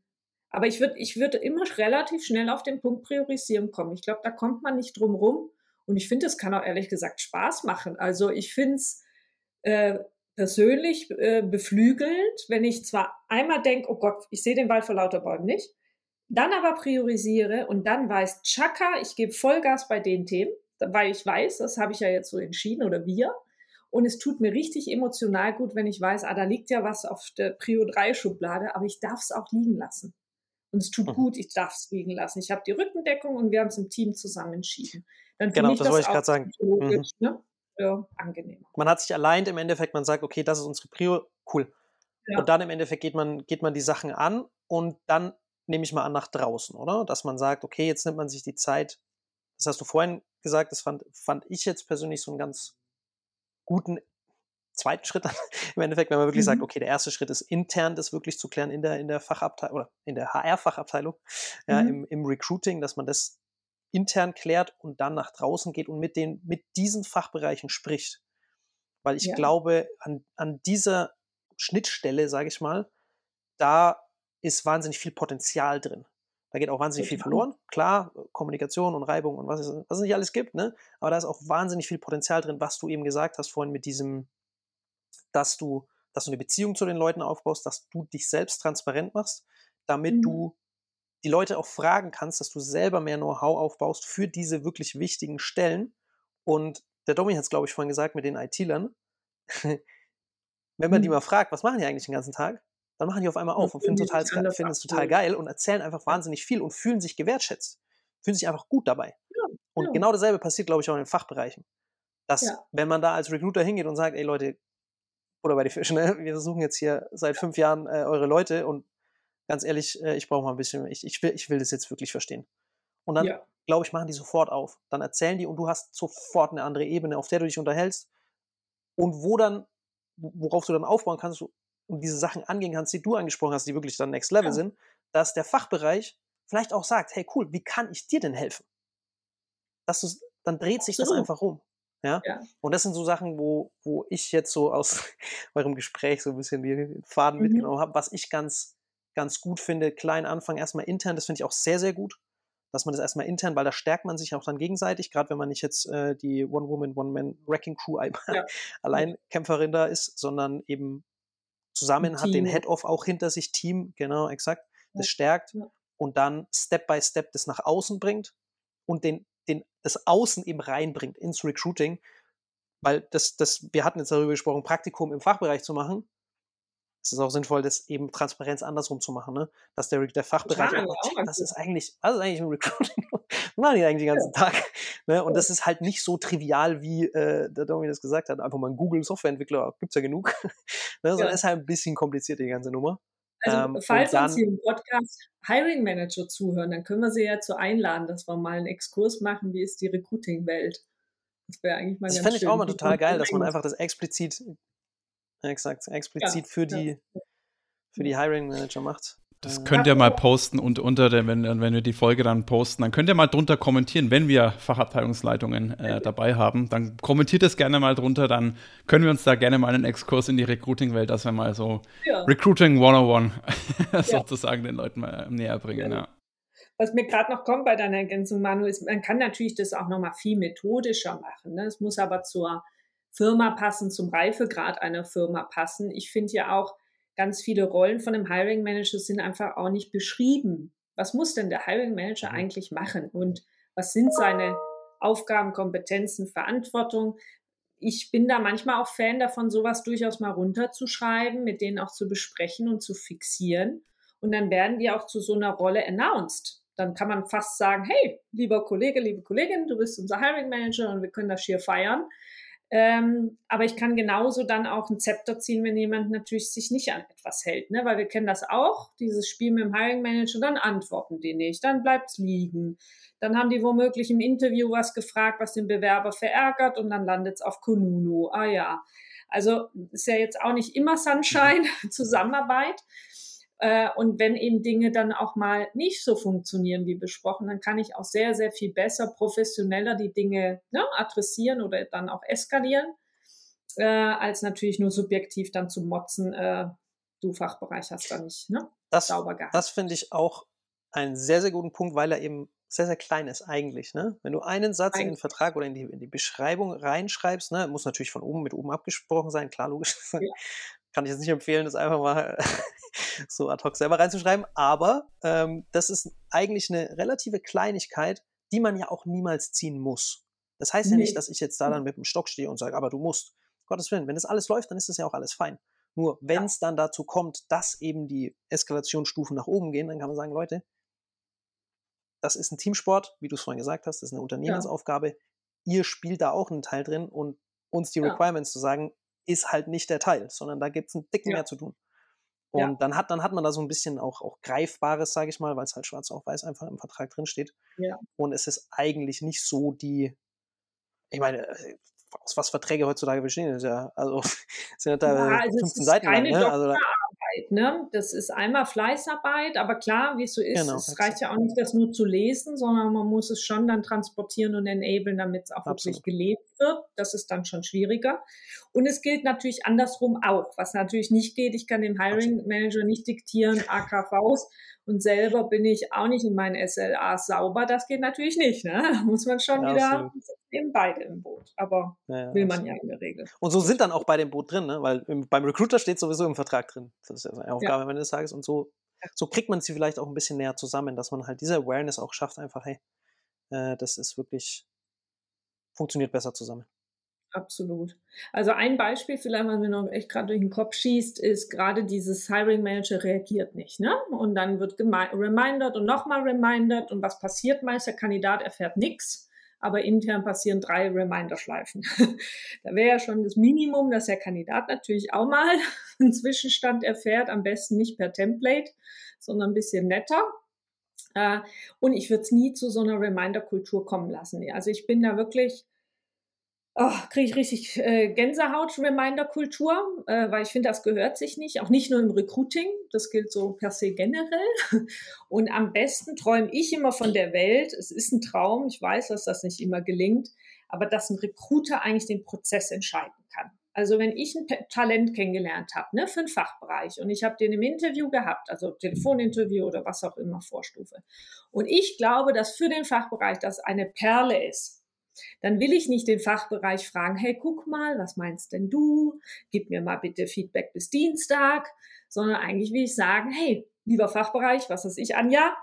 Aber ich würde ich würd immer relativ schnell auf den Punkt Priorisieren kommen. Ich glaube, da kommt man nicht drum rum. Und ich finde, es kann auch ehrlich gesagt Spaß machen. Also ich finde es äh, persönlich äh, beflügelnd, wenn ich zwar einmal denke, oh Gott, ich sehe den Wald vor lauter Bäumen nicht, dann aber priorisiere und dann weiß, Chaka, ich gebe Vollgas bei den Themen weil ich weiß, das habe ich ja jetzt so entschieden oder wir. Und es tut mir richtig emotional gut, wenn ich weiß, ah, da liegt ja was auf der Prio 3 Schublade, aber ich darf es auch liegen lassen. Und es tut mhm. gut, ich darf es liegen lassen. Ich habe die Rückendeckung und wir haben es im Team zusammen entschieden. Dann genau, das, das wollte ich gerade sagen. Mhm. Ne? Ja, angenehmer. Man hat sich allein im Endeffekt, man sagt, okay, das ist unsere Prio, cool. Ja. Und dann im Endeffekt geht man, geht man die Sachen an und dann nehme ich mal an nach draußen, oder? Dass man sagt, okay, jetzt nimmt man sich die Zeit, das hast du vorhin gesagt, das fand, fand ich jetzt persönlich so einen ganz guten zweiten Schritt im Endeffekt, wenn man wirklich mhm. sagt, okay, der erste Schritt ist intern, das wirklich zu klären in der, in der Fachabteilung oder in der HR-Fachabteilung, mhm. ja, im, im Recruiting, dass man das intern klärt und dann nach draußen geht und mit den, mit diesen Fachbereichen spricht. Weil ich ja. glaube, an, an dieser Schnittstelle, sage ich mal, da ist wahnsinnig viel Potenzial drin. Da geht auch wahnsinnig viel verloren. Klar, Kommunikation und Reibung und was es, was es nicht alles gibt, ne? Aber da ist auch wahnsinnig viel Potenzial drin, was du eben gesagt hast vorhin mit diesem, dass du, dass du eine Beziehung zu den Leuten aufbaust, dass du dich selbst transparent machst, damit mhm. du die Leute auch fragen kannst, dass du selber mehr Know-how aufbaust für diese wirklich wichtigen Stellen. Und der Domi hat es, glaube ich, vorhin gesagt mit den IT-Lern. Wenn man mhm. die mal fragt, was machen die eigentlich den ganzen Tag? Dann machen die auf einmal auf und finden, total, finden es total geil und erzählen einfach wahnsinnig viel und fühlen sich gewertschätzt, fühlen sich einfach gut dabei. Ja, und ja. genau dasselbe passiert, glaube ich, auch in den Fachbereichen. Dass, ja. wenn man da als Recruiter hingeht und sagt, ey Leute, oder bei den Fischen, ne, wir suchen jetzt hier seit fünf Jahren äh, eure Leute und ganz ehrlich, äh, ich brauche mal ein bisschen, ich, ich, will, ich will das jetzt wirklich verstehen. Und dann, glaube ich, machen die sofort auf. Dann erzählen die und du hast sofort eine andere Ebene, auf der du dich unterhältst. Und wo dann, worauf du dann aufbauen kannst, und diese Sachen angehen kannst, die du angesprochen hast, die wirklich dann Next Level ja. sind, dass der Fachbereich vielleicht auch sagt, hey cool, wie kann ich dir denn helfen? Dass du, dann dreht sich das einfach rum. Ja? ja? Und das sind so Sachen, wo, wo ich jetzt so aus eurem Gespräch so ein bisschen den Faden mhm. mitgenommen habe, was ich ganz, ganz gut finde. Klein Anfang erstmal intern, das finde ich auch sehr, sehr gut. dass man das erstmal intern, weil da stärkt man sich auch dann gegenseitig, gerade wenn man nicht jetzt äh, die One-Woman, One-Man-Wrecking-Crew ja. Alleinkämpferin da ist, sondern eben zusammen hat den Head-Off auch hinter sich, Team, genau, exakt, das stärkt ja. und dann Step by Step das nach außen bringt und den, den, das Außen eben reinbringt ins Recruiting, weil das, das, wir hatten jetzt darüber gesprochen, Praktikum im Fachbereich zu machen es ist auch sinnvoll, das eben Transparenz andersrum zu machen, ne? Dass der, der Fachbereich auch checkt, das ist eigentlich, das ist eigentlich ein Recruiting. machen die eigentlich den ganzen ja. Tag. Ne? Und das ist halt nicht so trivial, wie äh, der Domi das gesagt hat. Einfach mal ein Google Softwareentwickler, gibt's ja genug. ne? Sondern ja. ist halt ein bisschen kompliziert, die ganze Nummer. Also, ähm, falls dann, uns hier im Podcast Hiring Manager zuhören, dann können wir sie ja zu einladen, dass wir mal einen Exkurs machen, wie ist die Recruiting-Welt. Das wäre eigentlich mal Das fände ich auch mal total geil, dass man einfach das explizit Exakt, explizit ja, für die ja. für die Hiring Manager macht. Das äh, könnt ihr mal posten und unter der, wenn, wenn wir die Folge dann posten, dann könnt ihr mal drunter kommentieren, wenn wir Fachabteilungsleitungen äh, dabei haben. Dann kommentiert es gerne mal drunter, dann können wir uns da gerne mal einen Exkurs in die Recruiting-Welt, dass wir mal so ja. Recruiting 101 sozusagen den Leuten mal näher bringen. Ja. Was mir gerade noch kommt bei deiner Ergänzung, Manu, ist, man kann natürlich das auch nochmal viel methodischer machen. Ne? Es muss aber zur Firma passen, zum Reifegrad einer Firma passen. Ich finde ja auch, ganz viele Rollen von einem Hiring Manager sind einfach auch nicht beschrieben. Was muss denn der Hiring Manager mhm. eigentlich machen und was sind seine Aufgaben, Kompetenzen, Verantwortung? Ich bin da manchmal auch Fan davon, sowas durchaus mal runterzuschreiben, mit denen auch zu besprechen und zu fixieren. Und dann werden die auch zu so einer Rolle announced. Dann kann man fast sagen, hey, lieber Kollege, liebe Kollegin, du bist unser Hiring Manager und wir können das hier feiern. Ähm, aber ich kann genauso dann auch ein Zepter ziehen, wenn jemand natürlich sich nicht an etwas hält, ne? weil wir kennen das auch, dieses Spiel mit dem Hiring Manager, dann antworten die nicht, dann bleibt es liegen. Dann haben die womöglich im Interview was gefragt, was den Bewerber verärgert und dann landet es auf Kununu. Ah ja. Also ist ja jetzt auch nicht immer Sunshine, Zusammenarbeit. Äh, und wenn eben Dinge dann auch mal nicht so funktionieren wie besprochen, dann kann ich auch sehr, sehr viel besser, professioneller die Dinge ne, adressieren oder dann auch eskalieren, äh, als natürlich nur subjektiv dann zu motzen, äh, du Fachbereich hast da nicht ne, das, sauber gehabt. Das finde ich auch einen sehr, sehr guten Punkt, weil er eben sehr, sehr klein ist eigentlich. Ne? Wenn du einen Satz Ein in den Vertrag oder in die, in die Beschreibung reinschreibst, ne, muss natürlich von oben mit oben abgesprochen sein, klar, logisch. Ja. Kann ich jetzt nicht empfehlen, das einfach mal so ad hoc selber reinzuschreiben. Aber ähm, das ist eigentlich eine relative Kleinigkeit, die man ja auch niemals ziehen muss. Das heißt nee. ja nicht, dass ich jetzt da dann mit dem Stock stehe und sage, aber du musst. Gottes Willen, wenn das alles läuft, dann ist das ja auch alles fein. Nur wenn es ja. dann dazu kommt, dass eben die Eskalationsstufen nach oben gehen, dann kann man sagen, Leute, das ist ein Teamsport, wie du es vorhin gesagt hast, das ist eine Unternehmensaufgabe. Ja. Ihr spielt da auch einen Teil drin und uns die ja. Requirements zu sagen, ist halt nicht der Teil, sondern da gibt es einen Dicken mehr zu tun. Und ja. dann, hat, dann hat man da so ein bisschen auch, auch Greifbares, sage ich mal, weil es halt schwarz auf weiß einfach im Vertrag drin steht. Ja. Und es ist eigentlich nicht so die, ich meine, äh, aus was Verträge heutzutage bestehen, ist ja, also sind ja teilweise ja, also 15 Seiten lang. Ne? Also da. Ne? Das ist einmal Fleißarbeit, aber klar, wie es so ist, genau, es reicht ja auch nicht, das nur zu lesen, sondern man muss es schon dann transportieren und enablen, damit es auch Absolut. wirklich gelebt wird. Das ist dann schon schwieriger. Und es gilt natürlich andersrum auch. Was natürlich nicht geht, ich kann dem Hiring Manager nicht diktieren, AKVs und selber bin ich auch nicht in meinen SLAs sauber. Das geht natürlich nicht. Ne? Da muss man schon ja, wieder eben beide im Boot. Aber ja, will man ja in der Regel. Und so sind dann auch bei dem Boot drin, ne? weil im, beim Recruiter steht sowieso im Vertrag drin. Das ist ja seine Aufgabe am Ende des Tages. Und so, so kriegt man sie vielleicht auch ein bisschen näher zusammen, dass man halt diese Awareness auch schafft, einfach, hey, äh, das ist wirklich, funktioniert besser zusammen. Absolut. Also ein Beispiel, vielleicht, was mir noch echt gerade durch den Kopf schießt, ist gerade dieses Hiring Manager reagiert nicht. Ne? Und dann wird remindert und nochmal remindert. Und was passiert meist? Der Kandidat erfährt nichts aber intern passieren drei Reminder-Schleifen. da wäre ja schon das Minimum, dass der Kandidat natürlich auch mal einen Zwischenstand erfährt, am besten nicht per Template, sondern ein bisschen netter. Äh, und ich würde es nie zu so einer Reminder-Kultur kommen lassen. Also ich bin da wirklich oh, kriege ich richtig äh, Gänsehaut-Reminder-Kultur, äh, weil ich finde, das gehört sich nicht, auch nicht nur im Recruiting, das gilt so per se generell. Und am besten träume ich immer von der Welt, es ist ein Traum, ich weiß, dass das nicht immer gelingt, aber dass ein Recruiter eigentlich den Prozess entscheiden kann. Also wenn ich ein Talent kennengelernt habe, ne, für einen Fachbereich und ich habe den im Interview gehabt, also Telefoninterview oder was auch immer Vorstufe, und ich glaube, dass für den Fachbereich das eine Perle ist, dann will ich nicht den Fachbereich fragen, hey, guck mal, was meinst denn du? Gib mir mal bitte Feedback bis Dienstag, sondern eigentlich will ich sagen, hey, lieber Fachbereich, was weiß ich, Anja,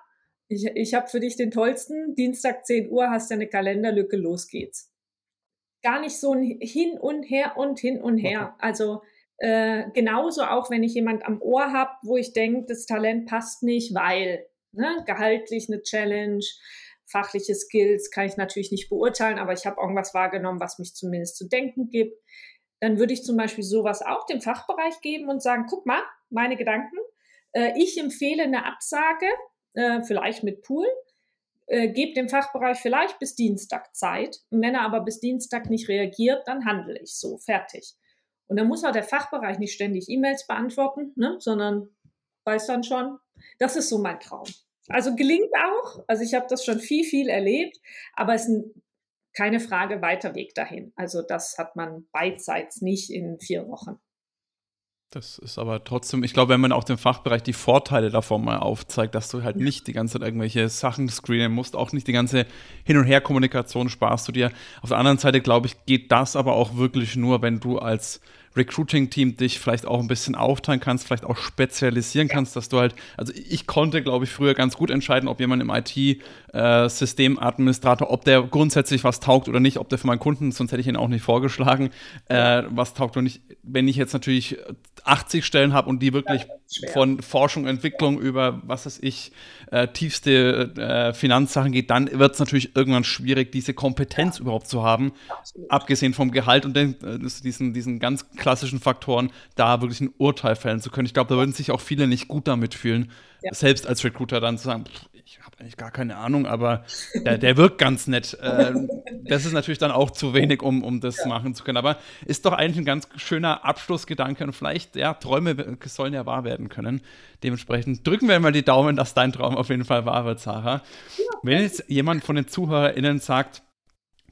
ich, ich habe für dich den tollsten, Dienstag 10 Uhr hast du eine Kalenderlücke, los geht's gar nicht so ein Hin und Her und hin und her. Also äh, genauso auch, wenn ich jemand am Ohr habe, wo ich denke, das Talent passt nicht, weil ne, gehaltlich eine Challenge, fachliche Skills kann ich natürlich nicht beurteilen, aber ich habe irgendwas wahrgenommen, was mich zumindest zu denken gibt. Dann würde ich zum Beispiel sowas auch dem Fachbereich geben und sagen, guck mal, meine Gedanken. Äh, ich empfehle eine Absage, äh, vielleicht mit Pool äh, gebt dem Fachbereich vielleicht bis Dienstag Zeit. Und wenn er aber bis Dienstag nicht reagiert, dann handle ich so, fertig. Und dann muss auch der Fachbereich nicht ständig E-Mails beantworten, ne, sondern weiß dann schon, das ist so mein Traum. Also gelingt auch, also ich habe das schon viel, viel erlebt, aber es ist keine Frage weiter Weg dahin. Also das hat man beidseits nicht in vier Wochen. Das ist aber trotzdem, ich glaube, wenn man auch dem Fachbereich die Vorteile davon mal aufzeigt, dass du halt nicht die ganze Zeit irgendwelche Sachen screenen musst, auch nicht die ganze Hin- und Her-Kommunikation sparst du dir. Auf der anderen Seite, glaube ich, geht das aber auch wirklich nur, wenn du als Recruiting-Team dich vielleicht auch ein bisschen aufteilen kannst, vielleicht auch spezialisieren kannst, dass du halt, also ich konnte, glaube ich, früher ganz gut entscheiden, ob jemand im IT-Systemadministrator, äh, ob der grundsätzlich was taugt oder nicht, ob der für meinen Kunden, sonst hätte ich ihn auch nicht vorgeschlagen, äh, was taugt oder nicht. Wenn ich jetzt natürlich 80 Stellen habe und die wirklich von Forschung, Entwicklung über, was weiß ich, äh, tiefste äh, Finanzsachen geht, dann wird es natürlich irgendwann schwierig, diese Kompetenz ja. überhaupt zu haben, Absolut. abgesehen vom Gehalt und den, äh, diesen, diesen ganz klassischen Faktoren, da wirklich ein Urteil fällen zu können. Ich glaube, da würden sich auch viele nicht gut damit fühlen, ja. selbst als Recruiter dann zu sagen, ich habe eigentlich gar keine Ahnung, aber der, der wirkt ganz nett. Äh, das ist natürlich dann auch zu wenig, um, um das ja. machen zu können. Aber ist doch eigentlich ein ganz schöner Abschlussgedanke und vielleicht, ja, Träume sollen ja wahr werden können. Dementsprechend drücken wir mal die Daumen, dass dein Traum auf jeden Fall wahr wird, Sarah. Ja. Wenn jetzt jemand von den ZuhörerInnen sagt,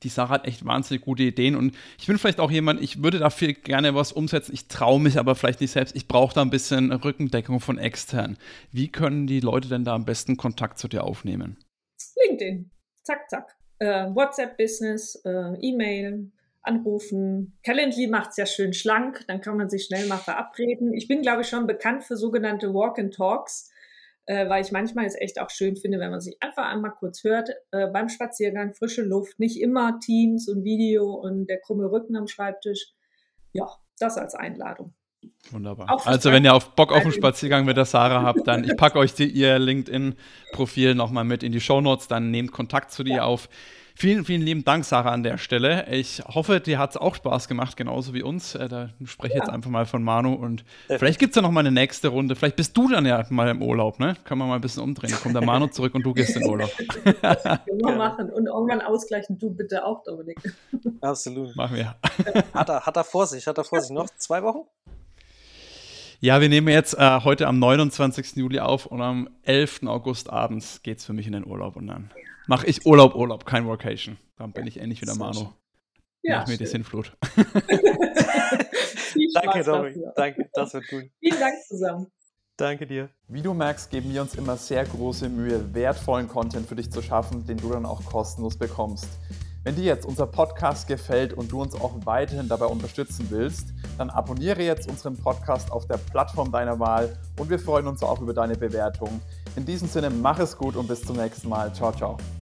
die Sarah hat echt wahnsinnig gute Ideen und ich bin vielleicht auch jemand, ich würde dafür gerne was umsetzen, ich traue mich aber vielleicht nicht selbst, ich brauche da ein bisschen Rückendeckung von extern. Wie können die Leute denn da am besten Kontakt zu dir aufnehmen? LinkedIn, zack, zack. Äh, WhatsApp-Business, äh, E-Mail, anrufen. Calendly macht es ja schön schlank, dann kann man sich schnell mal verabreden. Ich bin, glaube ich, schon bekannt für sogenannte Walk-and-Talks äh, weil ich manchmal es echt auch schön finde, wenn man sich einfach einmal kurz hört, äh, beim Spaziergang, frische Luft, nicht immer Teams und Video und der krumme Rücken am Schreibtisch. Ja, das als Einladung. Wunderbar. Also, wenn ihr auf Bock auf einen Spaziergang mit der Sarah habt, dann ich packe euch die, ihr LinkedIn-Profil nochmal mit in die Show Notes, dann nehmt Kontakt zu dir ja. auf. Vielen, vielen lieben Dank, Sarah, an der Stelle. Ich hoffe, dir hat es auch Spaß gemacht, genauso wie uns. Äh, da spreche ich ja. jetzt einfach mal von Manu und ja. vielleicht gibt es ja noch mal eine nächste Runde. Vielleicht bist du dann ja mal im Urlaub, ne? Kann man mal ein bisschen umdrehen. Kommt der Manu zurück und du gehst in Urlaub. Können wir machen und irgendwann ausgleichen. Du bitte auch, Dominik. Absolut. Machen wir. Hat er, hat er vor sich? Hat er vor sich noch zwei Wochen? Ja, wir nehmen jetzt äh, heute am 29. Juli auf und am 11. August abends geht es für mich in den Urlaub und dann mache ich Urlaub, Urlaub, kein Vocation. Dann bin ich ähnlich wie der Manu. Ja, Mach mir die Sinnflut. Danke, Domi. Danke, das wird gut. Vielen Dank zusammen. Danke dir. Wie du merkst, geben wir uns immer sehr große Mühe, wertvollen Content für dich zu schaffen, den du dann auch kostenlos bekommst. Wenn dir jetzt unser Podcast gefällt und du uns auch weiterhin dabei unterstützen willst, dann abonniere jetzt unseren Podcast auf der Plattform deiner Wahl und wir freuen uns auch über deine Bewertung. In diesem Sinne, mach es gut und bis zum nächsten Mal. Ciao, ciao.